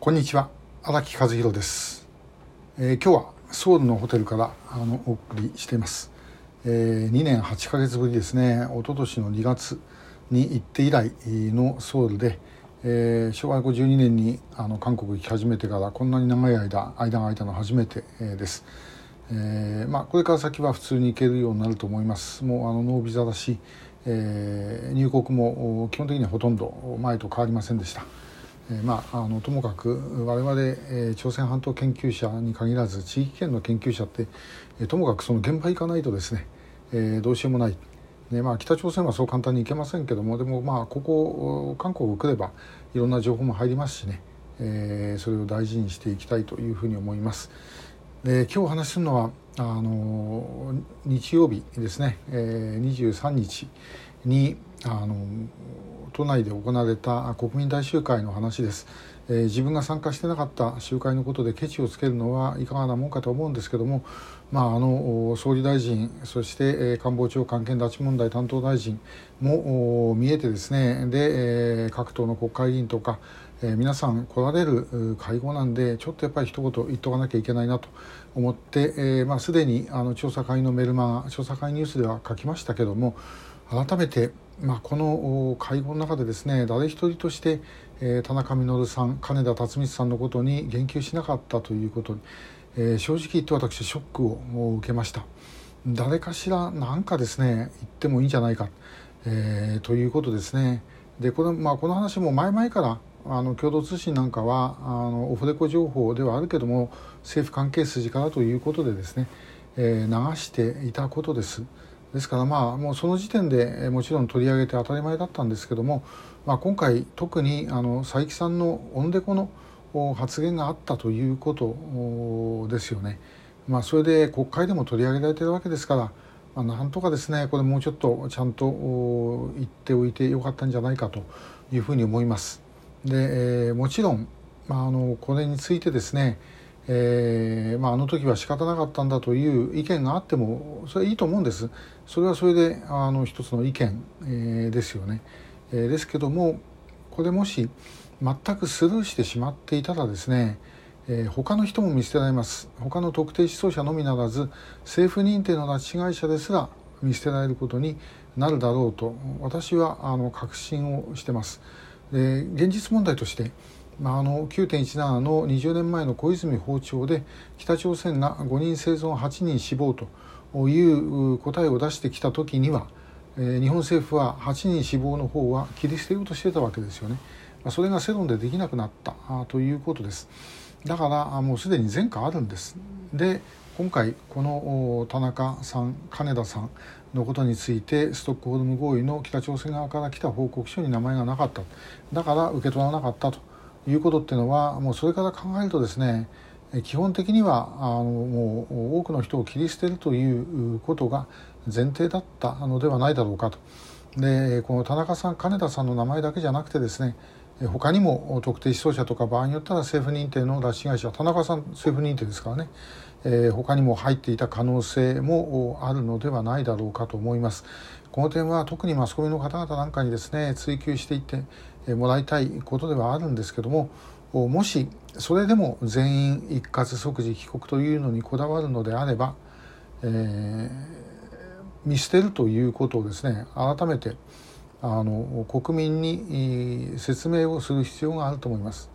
こんにちは荒木和弘です、えー、今日はソウルのホテルからあのお送りしています、えー、2年8ヶ月ぶりですね。一昨年の2月に行って以来のソウルで、えー、昭和52年にあの韓国行き始めてからこんなに長い間間が空いたの初めて、えー、です、えーまあ、これから先は普通に行けるようになると思います。もうあのノービザだし、えー、入国も基本的にはほとんど前と変わりませんでした。まあ、あのともかく我々、え、朝鮮半島研究者に限らず地域圏の研究者って、え、ともかくその現場行かないとですね、え、どうしようもない、ねまあ、北朝鮮はそう簡単に行けませんけどもでもまあここ韓国を来ればいろんな情報も入りますしね、え、それを大事にしていきたいというふうに思います。で今日話するのはあの日曜日ですね、えー、23日にあの都内で行われた国民大集会の話です、えー、自分が参加してなかった集会のことでケチをつけるのはいかがなもんかと思うんですけども、まあ、あの総理大臣そして、えー、官房長官兼拉致問題担当大臣も見えてですね。で、えー、各党の国会議員とか、えー、皆さん来られる会合なんでちょっとやっぱり一言言っとかなきゃいけないなと思って、えーまあ、すでにあの調査会のメルマガ調査会ニュースでは書きましたけども改めてまあ、この会合の中でですね誰一人として、えー、田中稔さん金田辰光さんのことに言及しなかったということに、えー、正直言って私ショックを受けました。誰かしら何かですね言ってもいいんじゃないか、えー、ということですね。でこの,、まあ、この話も前々からあの共同通信なんかはあのオフレコ情報ではあるけども政府関係筋からということでですね、えー、流していたことです。ですからまあもうその時点でもちろん取り上げて当たり前だったんですけども、まあ、今回特にあの佐伯さんのオンデコの発言があったということですよね。まあ、それで国会でも取り上げられてるわけですから、まあ、なんとかですねこれもうちょっとちゃんと言っておいてよかったんじゃないかというふうに思います。で、えー、もちろん、まあ、あのこれについてですねえーまあ、あの時は仕方なかったんだという意見があってもそれはいいと思うんです。それはそれであの一つの意見、えー、ですよね、えー、ですけどもこれもし全くスルーしてしまっていたらですね、えー、他の人も見捨てられます。他の特定思想者のみならず政府認定の拉致被害者ですら見捨てられることになるだろうと私はあの確信をしてます。で現実問題としてまあ、あの9.17の20年前の小泉訪朝で北朝鮮が5人生存8人死亡という答えを出してきた時には、えー、日本政府は8人死亡の方は切り捨てようとしてたわけですよね。まあ、それが世論でできなくなったということです。だからもうすでに前科あるんです。で今回この田中さん金田さんのことについてストックホルム合意の北朝鮮側から来た報告書に名前がなかっただから受け取らなかったということっていうのはもうそれから考えるとですね基本的にはあのもう多くの人を切り捨てるということが前提だったのではないだろうかと。でこの田中さん金田さんの名前だけじゃなくてですね他にも特定思想者とか場合によったら政府認定の拉致被害者田中さん政府認定ですからね、えー、他にも入っていた可能性もあるのではないだろうかと思います。この点は特にマスコミの方々なんかにですね追求していってもらいたいことではあるんですけどももしそれでも全員一括即時帰国というのにこだわるのであれば、えー、見捨てるということをですね改めてあの国民に説明をする必要があると思います。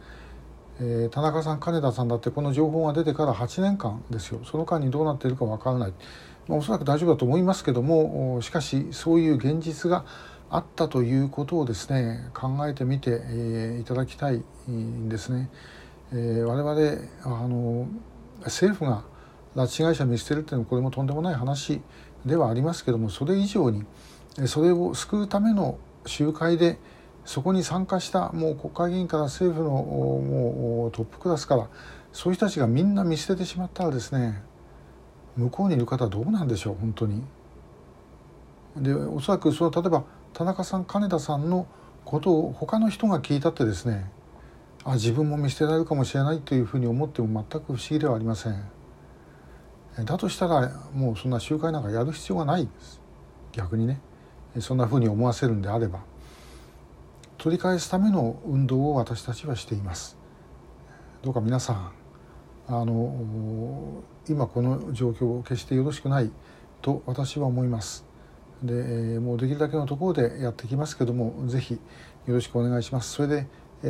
えー、田中さん金田さんだってこの情報が出てから8年間ですよその間にどうなっているかわからない、まあ、おそらく大丈夫だと思いますけどもしかしそういう現実があったということをですね考えてみて、えー、いただきたいんですね。えー、我々あの政府が拉致被害者見捨てるっていうのはこれもとんでもない話ではありますけどもそれ以上にそれを救うための集会でそこに参加したもう国会議員から政府のもうトップクラスからそういう人たちがみんな見捨ててしまったらですね向こうにいる方はどうなんでしょう本当に。でおそらくその例えば田中さん金田さんのことを他の人が聞いたってですねあ自分も見捨てられるかもしれないというふうに思っても全く不思議ではありません。だとしたらもうそんな集会なんかやる必要がないです。逆にね。そんなふうに思わせるんであれば取り返すための運動を私たちはしていますどうか皆さんあの今この状況決してよろしくないと私は思います。でもうできるだけのところでやってきますけどもぜひよろしくお願いします。それで、え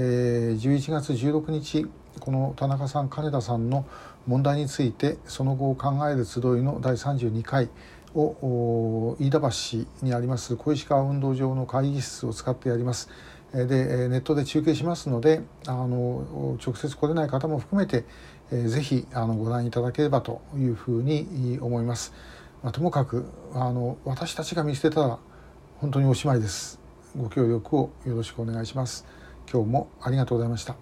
ー、11月16日この田中さん金田さんの問題についてその後を考える集いの第32回を飯田橋にあります小石川運動場の会議室を使ってやります。でネットで中継しますのであの直接来れない方も含めて、えー、ぜひあのご覧いただければというふうに思います。まあ、ともかくあの私たちが見捨てたら本当におしまいです。ご協力をよろしくお願いします。今日もありがとうございました。